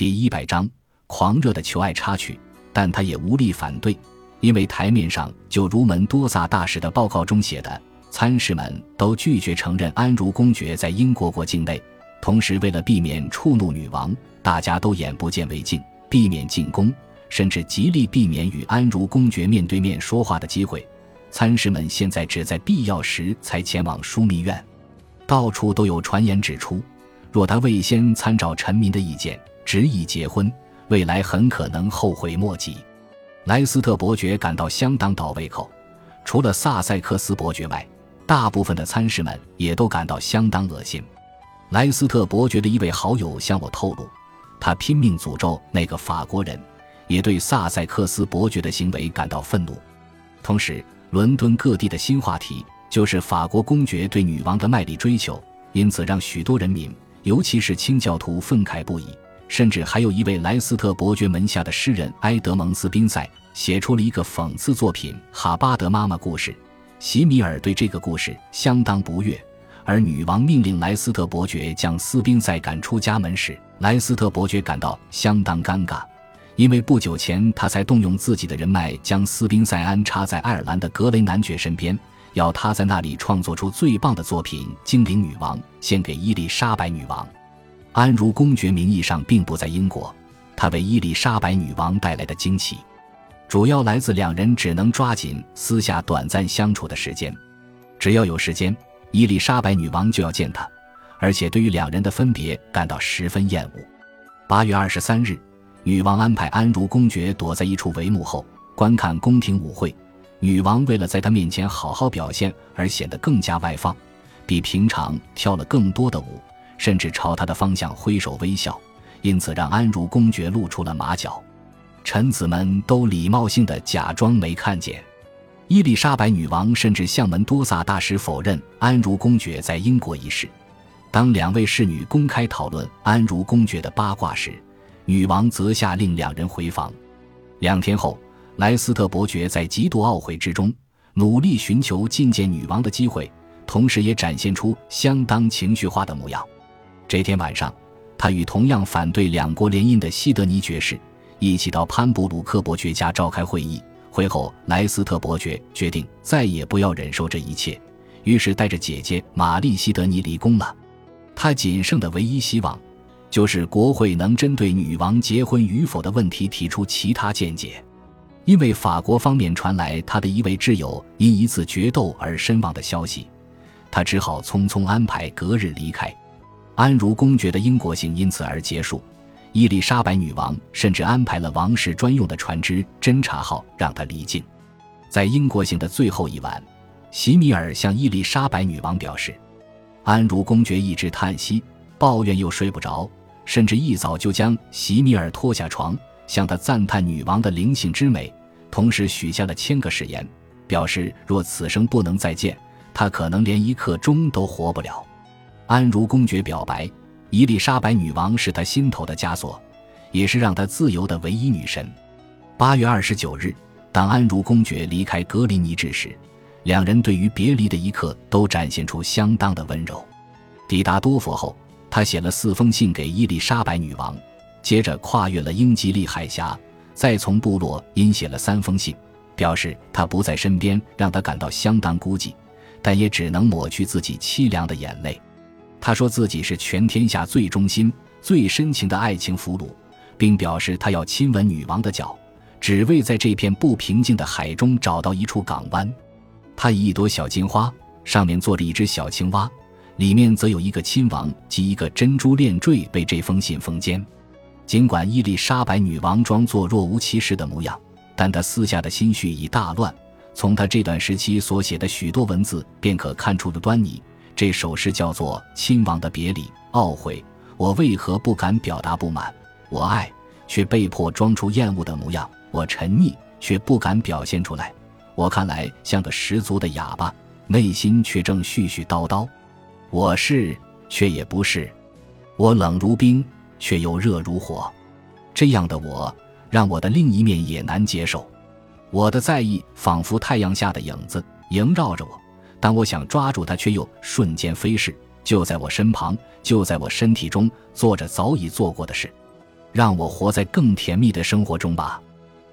第一百章，狂热的求爱插曲，但他也无力反对，因为台面上就如门多萨大使的报告中写的，参事们都拒绝承认安茹公爵在英国国境内。同时，为了避免触怒女王，大家都眼不见为净，避免进攻，甚至极力避免与安茹公爵面对面说话的机会。参事们现在只在必要时才前往枢密院。到处都有传言指出，若他未先参照臣民的意见。执意结婚，未来很可能后悔莫及。莱斯特伯爵感到相当倒胃口，除了萨塞克斯伯爵外，大部分的参事们也都感到相当恶心。莱斯特伯爵的一位好友向我透露，他拼命诅咒那个法国人，也对萨塞克斯伯爵的行为感到愤怒。同时，伦敦各地的新话题就是法国公爵对女王的卖力追求，因此让许多人民，尤其是清教徒愤慨不已。甚至还有一位莱斯特伯爵门下的诗人埃德蒙斯宾塞写出了一个讽刺作品《哈巴德妈妈故事》。席米尔对这个故事相当不悦，而女王命令莱斯特伯爵将斯宾塞赶出家门时，莱斯特伯爵感到相当尴尬，因为不久前他才动用自己的人脉将斯宾塞安插在爱尔兰的格雷男爵身边，要他在那里创作出最棒的作品《精灵女王》，献给伊丽莎白女王。安茹公爵名义上并不在英国，他为伊丽莎白女王带来的惊奇，主要来自两人只能抓紧私下短暂相处的时间。只要有时间，伊丽莎白女王就要见他，而且对于两人的分别感到十分厌恶。八月二十三日，女王安排安茹公爵躲在一处帷幕后观看宫廷舞会。女王为了在他面前好好表现而显得更加外放，比平常跳了更多的舞。甚至朝他的方向挥手微笑，因此让安茹公爵露出了马脚。臣子们都礼貌性的假装没看见。伊丽莎白女王甚至向门多萨大使否认安茹公爵在英国一事。当两位侍女公开讨论安茹公爵的八卦时，女王则下令两人回房。两天后，莱斯特伯爵在极度懊悔之中，努力寻求觐见女王的机会，同时也展现出相当情绪化的模样。这天晚上，他与同样反对两国联姻的西德尼爵士一起到潘布鲁克伯爵家召开会议。会后，莱斯特伯爵决定再也不要忍受这一切，于是带着姐姐玛丽西德尼离宫了。他仅剩的唯一希望，就是国会能针对女王结婚与否的问题提出其他见解。因为法国方面传来他的一位挚友因一次决斗而身亡的消息，他只好匆匆安排隔日离开。安茹公爵的英国行因此而结束，伊丽莎白女王甚至安排了王室专用的船只“侦察号”让他离境。在英国行的最后一晚，席米尔向伊丽莎白女王表示，安茹公爵一直叹息、抱怨又睡不着，甚至一早就将席米尔拖下床，向他赞叹女王的灵性之美，同时许下了千个誓言，表示若此生不能再见，他可能连一刻钟都活不了。安茹公爵表白，伊丽莎白女王是他心头的枷锁，也是让他自由的唯一女神。八月二十九日，当安茹公爵离开格林尼治时，两人对于别离的一刻都展现出相当的温柔。抵达多佛后，他写了四封信给伊丽莎白女王，接着跨越了英吉利海峡，再从部落因写了三封信，表示他不在身边，让他感到相当孤寂，但也只能抹去自己凄凉的眼泪。他说自己是全天下最忠心、最深情的爱情俘虏，并表示他要亲吻女王的脚，只为在这片不平静的海中找到一处港湾。他以一朵小金花，上面坐着一只小青蛙，里面则有一个亲王及一个珍珠链坠被这封信封缄。尽管伊丽莎白女王装作若无其事的模样，但她私下的心绪已大乱。从她这段时期所写的许多文字便可看出的端倪。这首诗叫做《亲王的别离》，懊悔我为何不敢表达不满，我爱却被迫装出厌恶的模样，我沉溺却不敢表现出来，我看来像个十足的哑巴，内心却正絮絮叨叨，我是却也不是，我冷如冰却又热如火，这样的我让我的另一面也难接受，我的在意仿佛太阳下的影子萦绕着我。当我想抓住它，却又瞬间飞逝，就在我身旁，就在我身体中，做着早已做过的事。让我活在更甜蜜的生活中吧，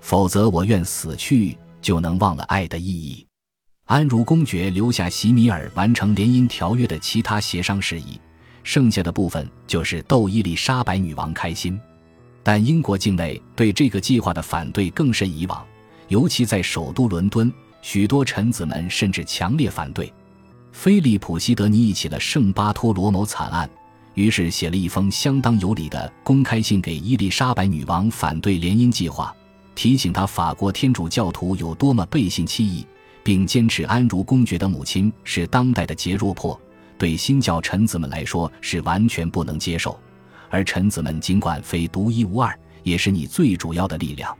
否则我愿死去，就能忘了爱的意义。安茹公爵留下席米尔完成联姻条约的其他协商事宜，剩下的部分就是逗伊丽莎白女王开心。但英国境内对这个计划的反对更甚以往，尤其在首都伦敦，许多臣子们甚至强烈反对。菲利普·西德尼忆起了圣巴托罗谋惨案，于是写了一封相当有理的公开信给伊丽莎白女王，反对联姻计划，提醒她法国天主教徒有多么背信弃义。并坚持安茹公爵的母亲是当代的杰若珀，对新教臣子们来说是完全不能接受。而臣子们尽管非独一无二，也是你最主要的力量。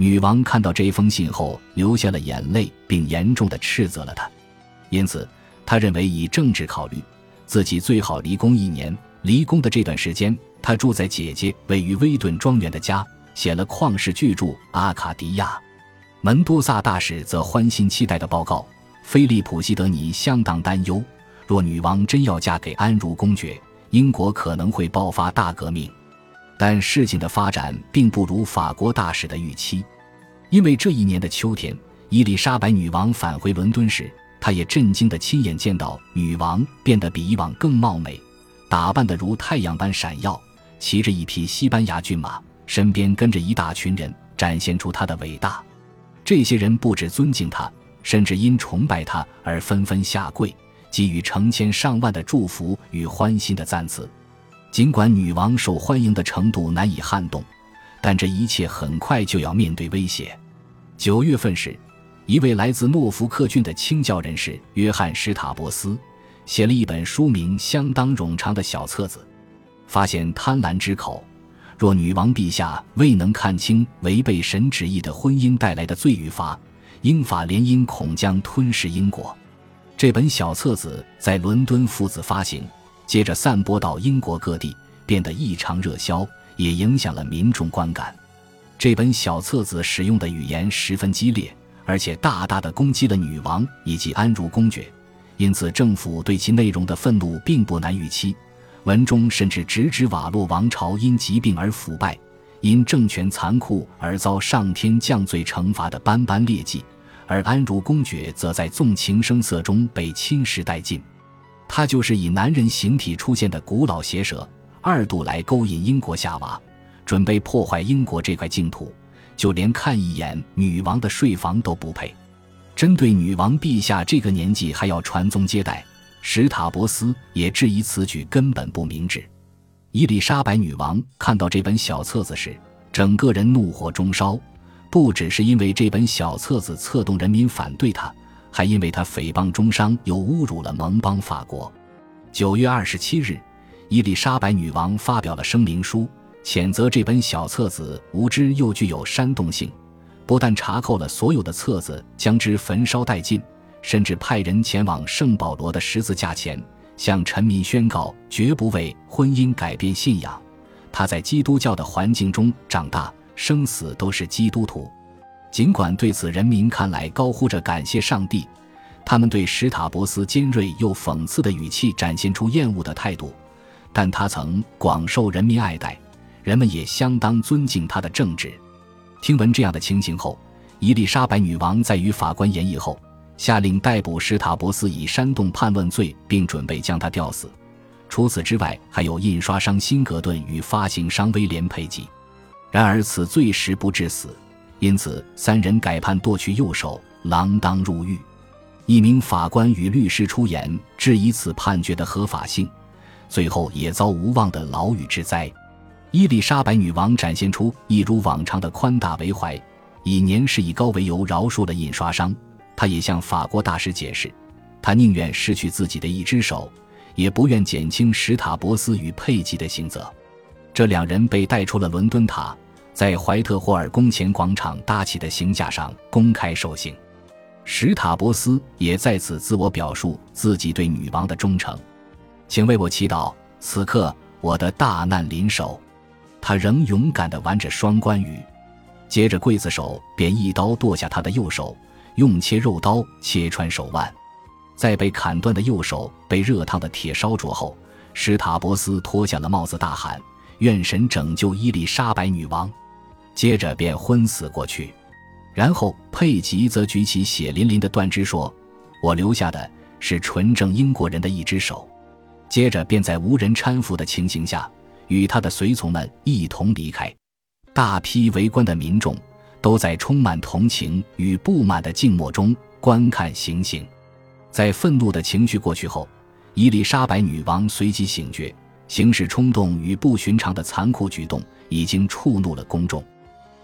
女王看到这封信后流下了眼泪，并严重的斥责了他。因此，他认为以政治考虑，自己最好离宫一年。离宫的这段时间，他住在姐姐位于威顿庄园的家，写了旷世巨著《阿卡迪亚》。门多萨大使则欢欣期待的报告：菲利普·西德尼相当担忧，若女王真要嫁给安茹公爵，英国可能会爆发大革命。但事情的发展并不如法国大使的预期，因为这一年的秋天，伊丽莎白女王返回伦敦时，她也震惊地亲眼见到女王变得比以往更貌美，打扮得如太阳般闪耀，骑着一匹西班牙骏马，身边跟着一大群人，展现出她的伟大。这些人不止尊敬她，甚至因崇拜她而纷纷下跪，给予成千上万的祝福与欢欣的赞词。尽管女王受欢迎的程度难以撼动，但这一切很快就要面对威胁。九月份时，一位来自诺福克郡的清教人士约翰·史塔伯斯写了一本书名相当冗长的小册子，发现贪婪之口。若女王陛下未能看清违背神旨意的婚姻带来的罪与罚，英法联姻恐将吞噬英国。这本小册子在伦敦父子发行，接着散播到英国各地，变得异常热销，也影响了民众观感。这本小册子使用的语言十分激烈，而且大大的攻击了女王以及安茹公爵，因此政府对其内容的愤怒并不难预期。文中甚至直指瓦洛王朝因疾病而腐败，因政权残酷而遭上天降罪惩罚的斑斑劣迹，而安茹公爵则在纵情声色中被侵蚀殆尽。他就是以男人形体出现的古老邪蛇，二度来勾引英国夏娃，准备破坏英国这块净土，就连看一眼女王的睡房都不配。针对女王陛下这个年纪还要传宗接代。史塔伯斯也质疑此举根本不明智。伊丽莎白女王看到这本小册子时，整个人怒火中烧，不只是因为这本小册子策动人民反对她，还因为他诽谤中商又侮辱了盟邦法国。九月二十七日，伊丽莎白女王发表了声明书，谴责这本小册子无知又具有煽动性，不但查扣了所有的册子，将之焚烧殆尽。甚至派人前往圣保罗的十字架前，向臣民宣告绝不为婚姻改变信仰。他在基督教的环境中长大，生死都是基督徒。尽管对此人民看来高呼着感谢上帝，他们对史塔博斯尖锐又讽刺的语气展现出厌恶的态度，但他曾广受人民爱戴，人们也相当尊敬他的正直。听闻这样的情形后，伊丽莎白女王在与法官研议后。下令逮捕史塔博斯以煽动叛乱罪，并准备将他吊死。除此之外，还有印刷商辛格顿与发行商威廉佩吉。然而此罪实不致死，因此三人改判剁去右手，锒铛入狱。一名法官与律师出言质疑此判决的合法性，最后也遭无望的牢狱之灾。伊丽莎白女王展现出一如往常的宽大为怀，以年事已高为由饶恕了印刷商。他也向法国大使解释，他宁愿失去自己的一只手，也不愿减轻史塔博斯与佩吉的刑责。这两人被带出了伦敦塔，在怀特霍尔宫前广场搭起的刑架上公开受刑。史塔博斯也在此自我表述自己对女王的忠诚，请为我祈祷。此刻我的大难临首，他仍勇敢地玩着双关语。接着刽子手便一刀剁下他的右手。用切肉刀切穿手腕，在被砍断的右手被热烫的铁烧灼后，史塔博斯脱下了帽子，大喊：“愿神拯救伊丽莎白女王。接着便昏死过去。然后佩吉则举起血淋淋的断肢说：“我留下的是纯正英国人的一只手。”接着便在无人搀扶的情形下，与他的随从们一同离开。大批围观的民众都在充满同情与不满的静默中观看行刑。在愤怒的情绪过去后，伊丽莎白女王随即醒觉，行事冲动与不寻常的残酷举动已经触怒了公众，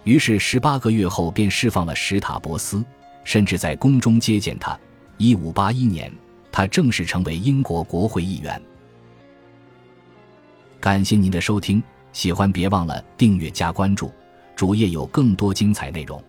于是十八个月后便释放了史塔博斯，甚至在宫中接见他。一五八一年，他正式成为英国国会议员。感谢您的收听，喜欢别忘了订阅加关注，主页有更多精彩内容。